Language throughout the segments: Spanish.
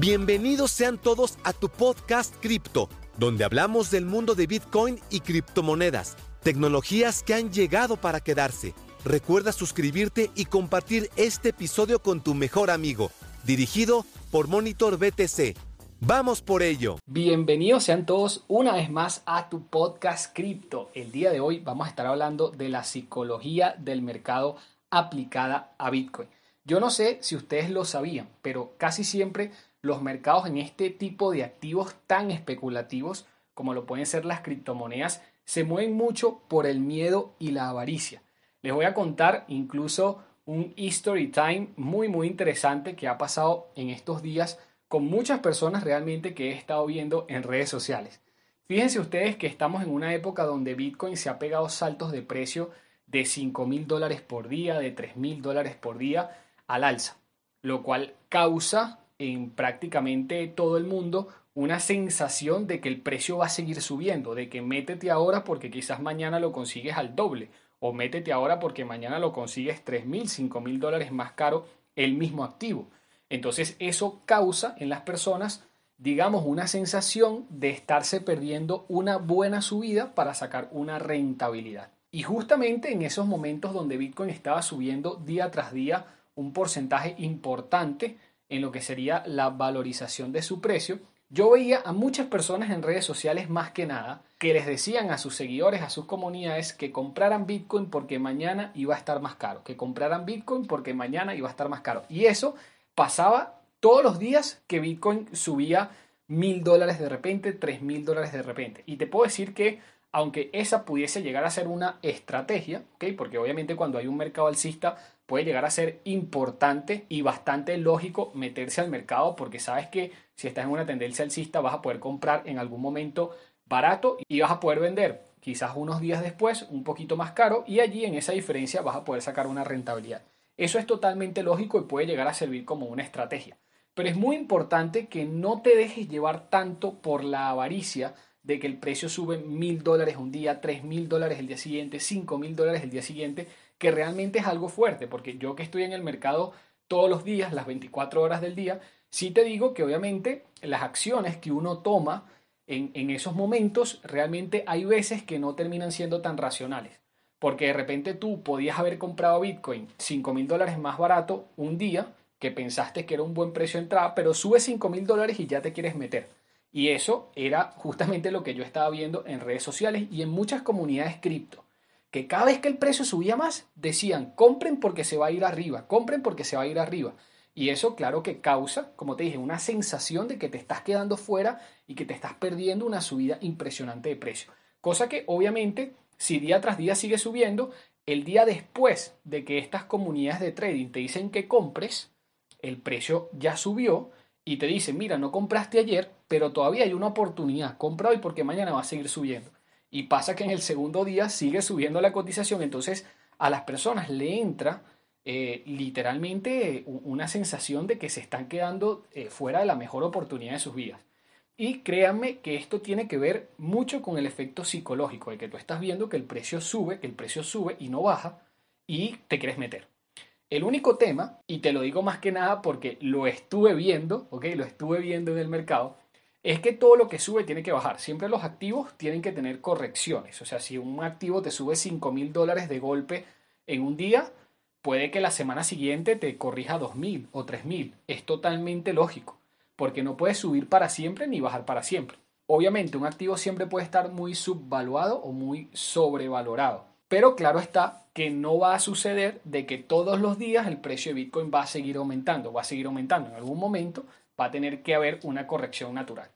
Bienvenidos sean todos a tu podcast Cripto, donde hablamos del mundo de Bitcoin y criptomonedas, tecnologías que han llegado para quedarse. Recuerda suscribirte y compartir este episodio con tu mejor amigo, dirigido por Monitor BTC. Vamos por ello. Bienvenidos sean todos una vez más a tu podcast Cripto. El día de hoy vamos a estar hablando de la psicología del mercado aplicada a Bitcoin. Yo no sé si ustedes lo sabían, pero casi siempre los mercados en este tipo de activos tan especulativos como lo pueden ser las criptomonedas se mueven mucho por el miedo y la avaricia. Les voy a contar incluso un history time muy muy interesante que ha pasado en estos días con muchas personas realmente que he estado viendo en redes sociales. Fíjense ustedes que estamos en una época donde Bitcoin se ha pegado saltos de precio de 5 mil dólares por día, de 3 mil dólares por día al alza, lo cual causa en prácticamente todo el mundo una sensación de que el precio va a seguir subiendo, de que métete ahora porque quizás mañana lo consigues al doble, o métete ahora porque mañana lo consigues 3 mil, 5 mil dólares más caro el mismo activo. Entonces eso causa en las personas, digamos, una sensación de estarse perdiendo una buena subida para sacar una rentabilidad. Y justamente en esos momentos donde Bitcoin estaba subiendo día tras día un porcentaje importante, en lo que sería la valorización de su precio, yo veía a muchas personas en redes sociales más que nada que les decían a sus seguidores, a sus comunidades, que compraran Bitcoin porque mañana iba a estar más caro, que compraran Bitcoin porque mañana iba a estar más caro. Y eso pasaba todos los días que Bitcoin subía mil dólares de repente, tres mil dólares de repente. Y te puedo decir que aunque esa pudiese llegar a ser una estrategia, porque obviamente cuando hay un mercado alcista puede llegar a ser importante y bastante lógico meterse al mercado porque sabes que si estás en una tendencia alcista vas a poder comprar en algún momento barato y vas a poder vender quizás unos días después un poquito más caro y allí en esa diferencia vas a poder sacar una rentabilidad. Eso es totalmente lógico y puede llegar a servir como una estrategia. Pero es muy importante que no te dejes llevar tanto por la avaricia de que el precio sube mil dólares un día, tres mil dólares el día siguiente, cinco mil dólares el día siguiente, que realmente es algo fuerte, porque yo que estoy en el mercado todos los días, las 24 horas del día, sí te digo que obviamente las acciones que uno toma en, en esos momentos, realmente hay veces que no terminan siendo tan racionales. Porque de repente tú podías haber comprado Bitcoin 5 mil dólares más barato un día, que pensaste que era un buen precio de entrada, pero sube 5 mil dólares y ya te quieres meter. Y eso era justamente lo que yo estaba viendo en redes sociales y en muchas comunidades cripto que cada vez que el precio subía más, decían, compren porque se va a ir arriba, compren porque se va a ir arriba. Y eso, claro que causa, como te dije, una sensación de que te estás quedando fuera y que te estás perdiendo una subida impresionante de precio. Cosa que obviamente, si día tras día sigue subiendo, el día después de que estas comunidades de trading te dicen que compres, el precio ya subió y te dicen, mira, no compraste ayer, pero todavía hay una oportunidad, compra hoy porque mañana va a seguir subiendo y pasa que en el segundo día sigue subiendo la cotización, entonces a las personas le entra eh, literalmente una sensación de que se están quedando eh, fuera de la mejor oportunidad de sus vidas. Y créanme que esto tiene que ver mucho con el efecto psicológico, de que tú estás viendo que el precio sube, que el precio sube y no baja, y te quieres meter. El único tema, y te lo digo más que nada porque lo estuve viendo, ¿ok? Lo estuve viendo en el mercado, es que todo lo que sube tiene que bajar. Siempre los activos tienen que tener correcciones. O sea, si un activo te sube 5 mil dólares de golpe en un día, puede que la semana siguiente te corrija 2 mil o 3 mil. Es totalmente lógico, porque no puede subir para siempre ni bajar para siempre. Obviamente, un activo siempre puede estar muy subvaluado o muy sobrevalorado. Pero claro está que no va a suceder de que todos los días el precio de Bitcoin va a seguir aumentando, va a seguir aumentando. En algún momento va a tener que haber una corrección natural.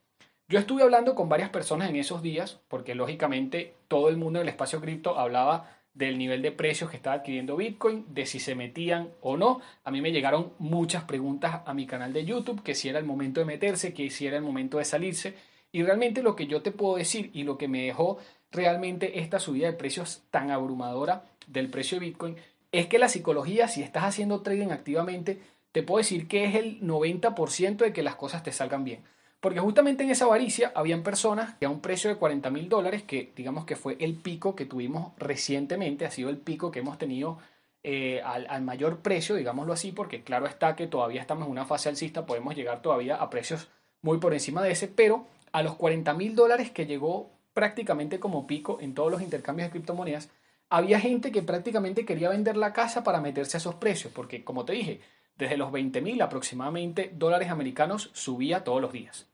Yo estuve hablando con varias personas en esos días, porque lógicamente todo el mundo del espacio cripto hablaba del nivel de precios que estaba adquiriendo Bitcoin, de si se metían o no. A mí me llegaron muchas preguntas a mi canal de YouTube, que si era el momento de meterse, que si era el momento de salirse. Y realmente lo que yo te puedo decir y lo que me dejó realmente esta subida de precios tan abrumadora del precio de Bitcoin es que la psicología, si estás haciendo trading activamente, te puedo decir que es el 90% de que las cosas te salgan bien. Porque justamente en esa avaricia habían personas que a un precio de 40 mil dólares, que digamos que fue el pico que tuvimos recientemente, ha sido el pico que hemos tenido eh, al, al, mayor precio, digámoslo así, porque claro está que todavía estamos en una fase alcista, podemos llegar todavía a precios muy por encima de ese, pero a los 40 mil dólares que llegó prácticamente como pico en todos los intercambios de criptomonedas, había gente que prácticamente quería vender la casa para meterse a esos precios, porque como te dije, desde los 20 mil aproximadamente dólares americanos subía todos los días.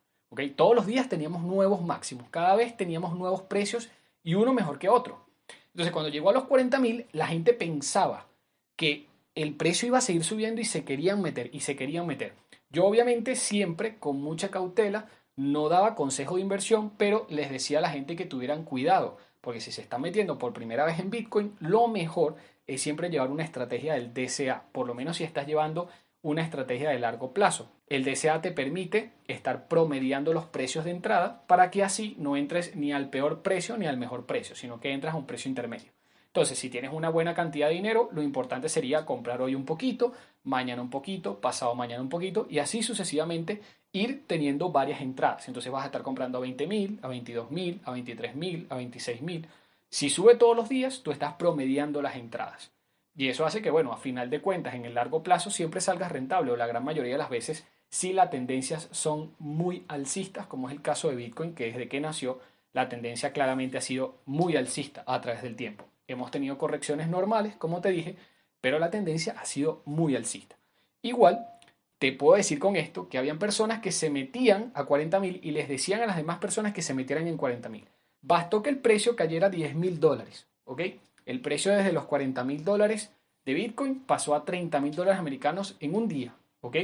Todos los días teníamos nuevos máximos, cada vez teníamos nuevos precios y uno mejor que otro. Entonces cuando llegó a los 40 mil, la gente pensaba que el precio iba a seguir subiendo y se querían meter, y se querían meter. Yo obviamente siempre con mucha cautela no daba consejo de inversión, pero les decía a la gente que tuvieran cuidado, porque si se están metiendo por primera vez en Bitcoin, lo mejor es siempre llevar una estrategia del DCA, por lo menos si estás llevando una estrategia de largo plazo. El DCA te permite estar promediando los precios de entrada para que así no entres ni al peor precio ni al mejor precio, sino que entras a un precio intermedio. Entonces, si tienes una buena cantidad de dinero, lo importante sería comprar hoy un poquito, mañana un poquito, pasado mañana un poquito y así sucesivamente ir teniendo varias entradas. Entonces vas a estar comprando a 20 mil, a 22 mil, a 23 mil, a 26 mil. Si sube todos los días, tú estás promediando las entradas. Y eso hace que, bueno, a final de cuentas, en el largo plazo siempre salgas rentable o la gran mayoría de las veces si las tendencias son muy alcistas, como es el caso de Bitcoin, que desde que nació la tendencia claramente ha sido muy alcista a través del tiempo. Hemos tenido correcciones normales, como te dije, pero la tendencia ha sido muy alcista. Igual, te puedo decir con esto que habían personas que se metían a 40.000 y les decían a las demás personas que se metieran en 40.000. Bastó que el precio cayera a 10 mil dólares, ¿ok? El precio desde los 40 mil dólares de Bitcoin pasó a 30 mil dólares americanos en un día, ¿ok?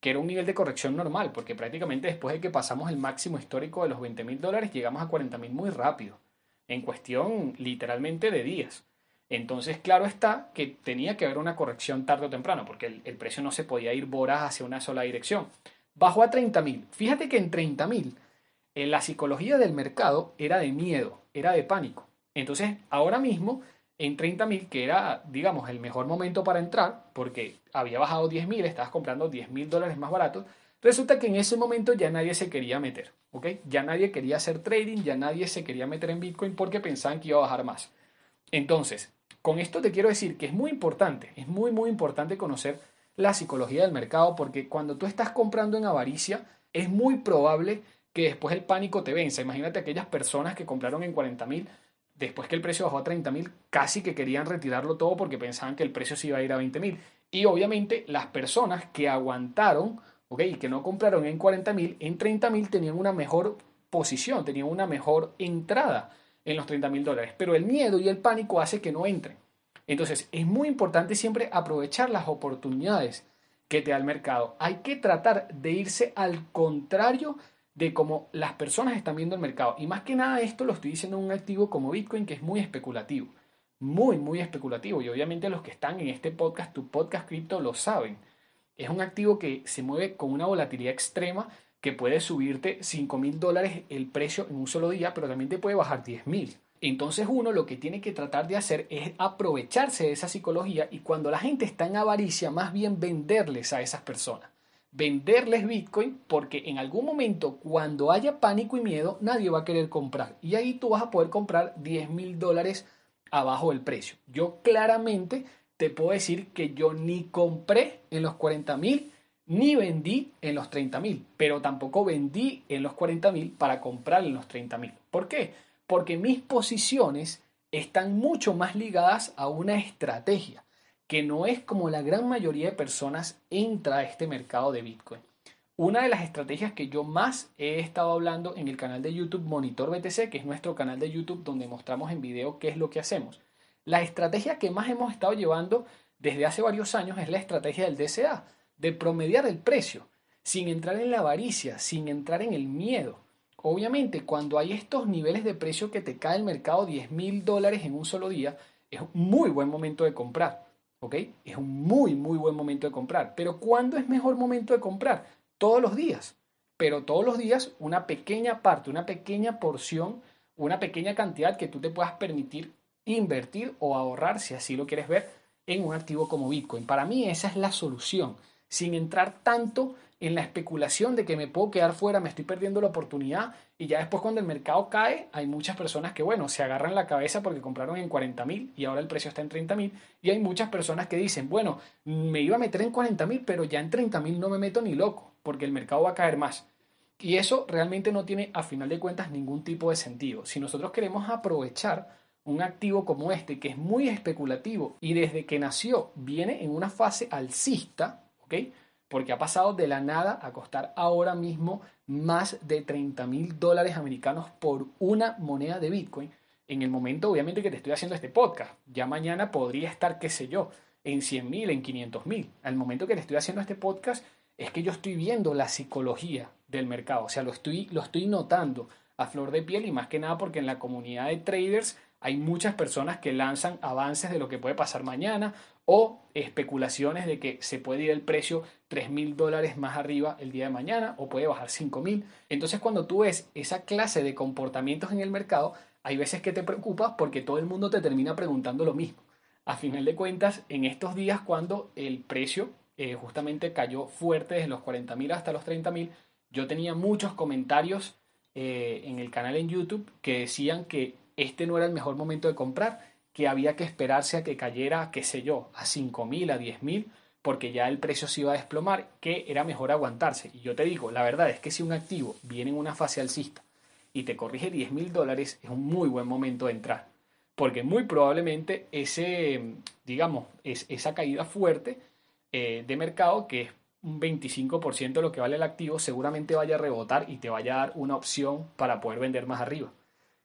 Que era un nivel de corrección normal, porque prácticamente después de que pasamos el máximo histórico de los 20 mil dólares, llegamos a 40 mil muy rápido en cuestión literalmente de días. Entonces, claro está que tenía que haber una corrección tarde o temprano, porque el, precio no se podía ir voraz hacia una sola dirección. Bajó a 30.000. Fíjate que en 30.000 en la psicología del mercado era de miedo, era de pánico. Entonces, ahora mismo, en 30.000, que era, digamos, el mejor momento para entrar, porque había bajado 10.000, estabas comprando 10.000 dólares más baratos, resulta que en ese momento ya nadie se quería meter. Ya nadie quería hacer trading, ya nadie se quería meter en Bitcoin porque pensaban que iba a bajar más. Entonces, con esto te quiero decir que es muy importante, es muy, muy importante conocer la psicología del mercado porque cuando tú estás comprando en avaricia, es muy probable que después el pánico te venza. Imagínate aquellas personas que compraron en 40 mil, después que el precio bajó a 30 mil, casi que querían retirarlo todo porque pensaban que el precio se iba a ir a 20 mil. Y obviamente las personas que aguantaron que no compraron en 40.000, en 30.000 tenían una mejor posición, tenían una mejor entrada en los 30.000 dólares. Pero el miedo y el pánico hace que no entren. Entonces, es muy importante siempre aprovechar las oportunidades que te da el mercado. Hay que tratar de irse al contrario de cómo las personas están viendo el mercado. Y más que nada esto lo estoy diciendo en un activo como Bitcoin que es muy especulativo. Muy, muy especulativo. Y obviamente los que están en este podcast, tu podcast cripto, lo saben. Es un activo que se mueve con una volatilidad extrema que puede subirte 5 mil dólares el precio en un solo día, pero también te puede bajar 10 mil. Entonces uno lo que tiene que tratar de hacer es aprovecharse de esa psicología y cuando la gente está en avaricia, más bien venderles a esas personas. Venderles Bitcoin porque en algún momento cuando haya pánico y miedo nadie va a querer comprar. Y ahí tú vas a poder comprar 10 mil dólares abajo del precio. Yo claramente te puedo decir que yo ni compré en los 40 mil ni vendí en los 30 mil, pero tampoco vendí en los 40 mil para comprar en los 30 mil. ¿Por qué? Porque mis posiciones están mucho más ligadas a una estrategia, que no es como la gran mayoría de personas entra a este mercado de Bitcoin. Una de las estrategias que yo más he estado hablando en el canal de YouTube Monitor BTC, que es nuestro canal de YouTube donde mostramos en video qué es lo que hacemos. La estrategia que más hemos estado llevando desde hace varios años es la estrategia del DCA, de promediar el precio, sin entrar en la avaricia, sin entrar en el miedo. Obviamente, cuando hay estos niveles de precio que te cae el mercado 10 mil dólares en un solo día, es un muy buen momento de comprar. ¿Ok? Es un muy, muy buen momento de comprar. Pero ¿cuándo es mejor momento de comprar? Todos los días. Pero todos los días una pequeña parte, una pequeña porción, una pequeña cantidad que tú te puedas permitir invertir o ahorrar, si así lo quieres ver, en un activo como Bitcoin. Para mí esa es la solución, sin entrar tanto en la especulación de que me puedo quedar fuera, me estoy perdiendo la oportunidad y ya después cuando el mercado cae hay muchas personas que bueno, se agarran la cabeza porque compraron en 40 mil y ahora el precio está en 30 mil y hay muchas personas que dicen, bueno, me iba a meter en 40 mil pero ya en 30 mil no me meto ni loco porque el mercado va a caer más. Y eso realmente no tiene a final de cuentas ningún tipo de sentido. Si nosotros queremos aprovechar un activo como este que es muy especulativo y desde que nació viene en una fase alcista, ¿ok? Porque ha pasado de la nada a costar ahora mismo más de 30 mil dólares americanos por una moneda de Bitcoin. En el momento, obviamente, que te estoy haciendo este podcast, ya mañana podría estar, qué sé yo, en 100 mil, en 500 mil. Al momento que te estoy haciendo este podcast, es que yo estoy viendo la psicología del mercado, o sea, lo estoy, lo estoy notando a flor de piel y más que nada porque en la comunidad de traders hay muchas personas que lanzan avances de lo que puede pasar mañana o especulaciones de que se puede ir el precio 3 mil dólares más arriba el día de mañana o puede bajar 5 mil. Entonces cuando tú ves esa clase de comportamientos en el mercado, hay veces que te preocupas porque todo el mundo te termina preguntando lo mismo. A final de cuentas, en estos días cuando el precio eh, justamente cayó fuerte desde los 40 mil hasta los 30 mil, yo tenía muchos comentarios eh, en el canal en YouTube que decían que este no era el mejor momento de comprar, que había que esperarse a que cayera, qué sé yo, a 5.000, a 10.000, porque ya el precio se iba a desplomar, que era mejor aguantarse. Y yo te digo, la verdad es que si un activo viene en una fase alcista y te corrige 10.000 dólares, es un muy buen momento de entrar. Porque muy probablemente ese, digamos, es, esa caída fuerte eh, de mercado, que es un 25% de lo que vale el activo, seguramente vaya a rebotar y te vaya a dar una opción para poder vender más arriba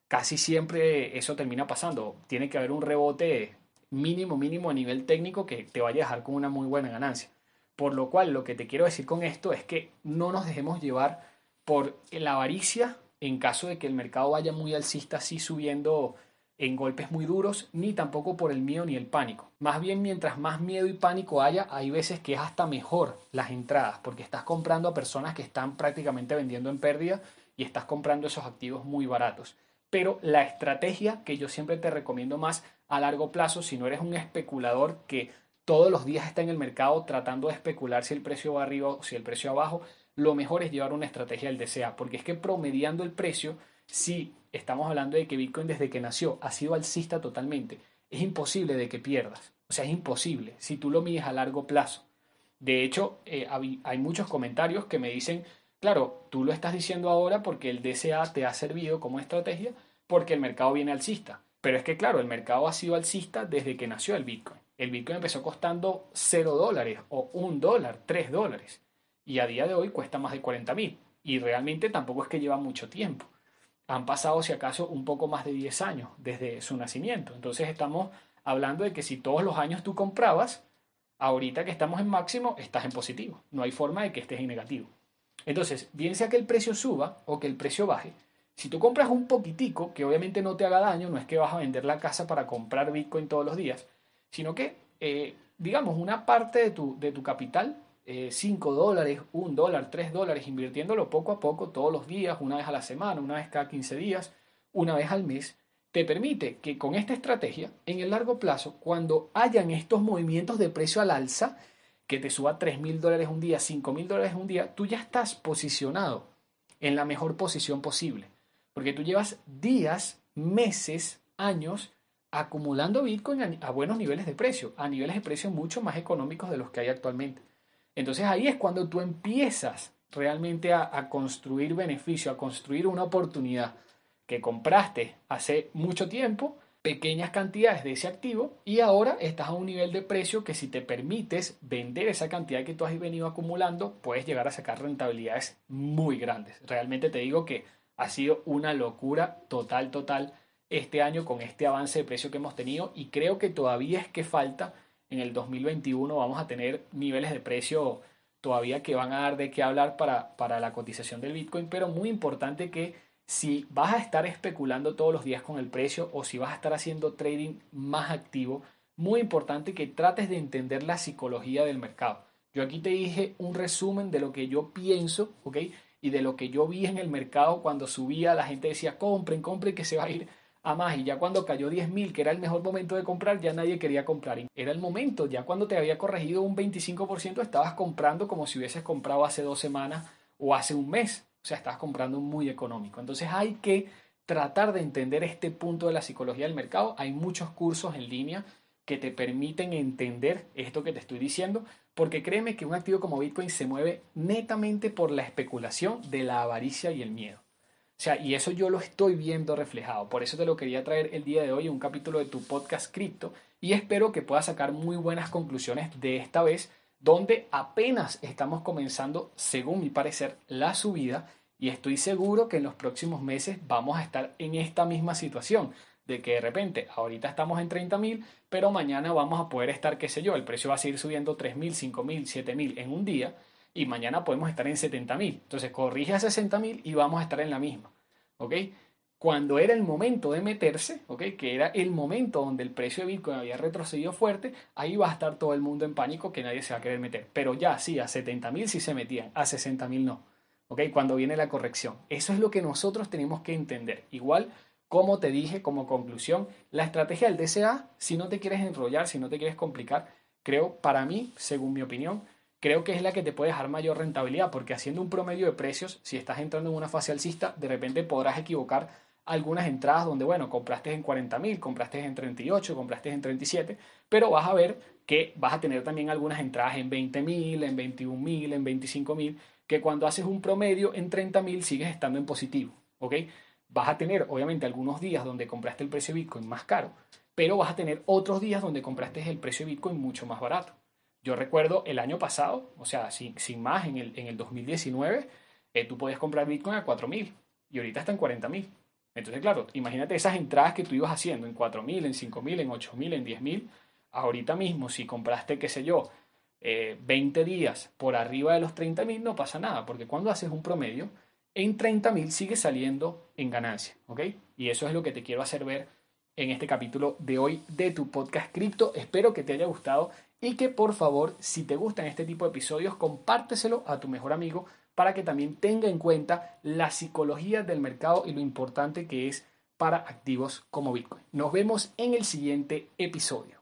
casi siempre eso termina pasando. Tiene que haber un rebote mínimo, mínimo a nivel técnico que te vaya a dejar con una muy buena ganancia. Por lo cual, lo que te quiero decir con esto es que no nos dejemos llevar por la avaricia en caso de que el mercado vaya muy alcista, así subiendo en golpes muy duros, ni tampoco por el miedo ni el pánico. Más bien, mientras más miedo y pánico haya, hay veces que es hasta mejor las entradas, porque estás comprando a personas que están prácticamente vendiendo en pérdida y estás comprando esos activos muy baratos pero la estrategia que yo siempre te recomiendo más a largo plazo, si no eres un especulador que todos los días está en el mercado tratando de especular si el precio va arriba o si el precio abajo, lo mejor es llevar una estrategia del DCA, porque es que promediando el precio, si estamos hablando de que Bitcoin desde que nació ha sido alcista totalmente, es imposible de que pierdas. O sea, es imposible si tú lo mides a largo plazo. De hecho, eh, hay muchos comentarios que me dicen, Claro, tú lo estás diciendo ahora porque el DCA te ha servido como estrategia porque el mercado viene alcista. Pero es que, claro, el mercado ha sido alcista desde que nació el Bitcoin. El Bitcoin empezó costando 0 dólares o 1 dólar, 3 dólares. Y a día de hoy cuesta más de 40 mil. Y realmente tampoco es que lleva mucho tiempo. Han pasado, si acaso, un poco más de 10 años desde su nacimiento. Entonces estamos hablando de que si todos los años tú comprabas, ahorita que estamos en máximo, estás en positivo. No hay forma de que estés en negativo. Entonces, bien sea que el precio suba o que el precio baje, si tú compras un poquitico, que obviamente no te haga daño, no es que vas a vender la casa para comprar Bitcoin todos los días, sino que, eh, digamos, una parte de tu, de tu capital, 5 eh, dólares, 1 dólar, 3 dólares, invirtiéndolo poco a poco, todos los días, una vez a la semana, una vez cada 15 días, una vez al mes, te permite que con esta estrategia, en el largo plazo, cuando hayan estos movimientos de precio al alza, que te suba 3 mil dólares un día, 5 mil dólares un día, tú ya estás posicionado en la mejor posición posible. Porque tú llevas días, meses, años acumulando Bitcoin a, buenos niveles de precio, a niveles de precio mucho más económicos de los que hay actualmente. Entonces ahí es cuando tú empiezas realmente a, a construir beneficio, a construir una oportunidad que compraste hace mucho tiempo pequeñas cantidades de ese activo y ahora estás a un nivel de precio que si te permites vender esa cantidad que tú has venido acumulando, puedes llegar a sacar rentabilidades muy grandes. Realmente te digo que ha sido una locura total, total este año con este avance de precio que hemos tenido y creo que todavía es que falta en el 2021 vamos a tener niveles de precio todavía que van a dar de qué hablar para, para la cotización del Bitcoin, pero muy importante que si vas a estar especulando todos los días con el precio o si vas a estar haciendo trading más activo, muy importante que trates de entender la psicología del mercado. Yo aquí te dije un resumen de lo que yo pienso, ¿ok? Y de lo que yo vi en el mercado cuando subía, la gente decía, compren, compren, que se va a ir a más y ya cuando cayó 10.000, que era el mejor momento de comprar, ya nadie quería comprar. Era el momento, ya cuando te había corregido un 25%, estabas comprando como si hubieses comprado hace dos semanas o hace un mes. O sea, estabas comprando muy económico. Entonces hay que tratar de entender este punto de la psicología del mercado. Hay muchos cursos en línea que te permiten entender esto que te estoy diciendo, porque créeme que un activo como Bitcoin se mueve netamente por la especulación de la avaricia y el miedo. O sea, y eso yo lo estoy viendo reflejado. Por eso te lo quería traer el día de hoy, un capítulo de tu podcast cripto, y espero que puedas sacar muy buenas conclusiones de esta vez, donde apenas estamos comenzando, según mi parecer, la subida, y estoy seguro que en los próximos meses vamos a estar en esta misma situación de que de repente ahorita estamos en 30 mil, pero mañana vamos a poder estar, qué sé yo, el precio va a seguir subiendo 3 mil, 5 mil, 7 mil en un día y mañana podemos estar en 70 mil. Entonces corrige a 60 mil y vamos a estar en la misma. ¿Ok? Cuando era el momento de meterse, ¿ok? Que era el momento donde el precio de Bitcoin había retrocedido fuerte, ahí va a estar todo el mundo en pánico que nadie se va a querer meter. Pero ya sí, a 70 mil sí se metían, a 60 mil no. ¿Ok? Cuando viene la corrección. Eso es lo que nosotros tenemos que entender. Igual como te dije como conclusión, la estrategia del DCA, si no te quieres enrollar, si no te quieres complicar, creo, para mí, según mi opinión, creo que es la que te puede dejar mayor rentabilidad, porque haciendo un promedio de precios, si estás entrando en una fase alcista, de repente podrás equivocar algunas entradas donde, bueno, compraste en 40.000, compraste en 38, compraste en 37, pero vas a ver que vas a tener también algunas entradas en 20.000, en 21.000, en 25.000, que cuando haces un promedio en 30.000 sigues estando en positivo, ¿ok? Vas a tener, obviamente, algunos días donde compraste el precio de Bitcoin más caro, pero vas a tener otros días donde compraste el precio de Bitcoin mucho más barato. Yo recuerdo el año pasado, o sea, sin, sin más, en el, en el 2019, eh, tú podías comprar Bitcoin a 4.000 y ahorita está en 40.000. Entonces, claro, imagínate esas entradas que tú ibas haciendo en 4.000, en 5.000, en 8.000, en 10.000. Ahorita mismo, si compraste, qué sé yo, 20 eh, días por arriba de los 30.000, no pasa nada, porque cuando haces un promedio, en 30 mil sigue saliendo en ganancia, ¿ok? Y eso es lo que te quiero hacer ver en este capítulo de hoy de tu podcast cripto. Espero que te haya gustado y que por favor, si te gustan este tipo de episodios, compárteselo a tu mejor amigo para que también tenga en cuenta la psicología del mercado y lo importante que es para activos como Bitcoin. Nos vemos en el siguiente episodio.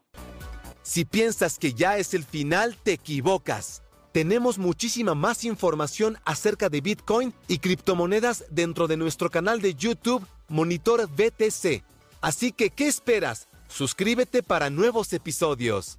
Si piensas que ya es el final, te equivocas tenemos muchísima más información acerca de Bitcoin y criptomonedas dentro de nuestro canal de YouTube Monitor BTC. Así que, ¿qué esperas? Suscríbete para nuevos episodios.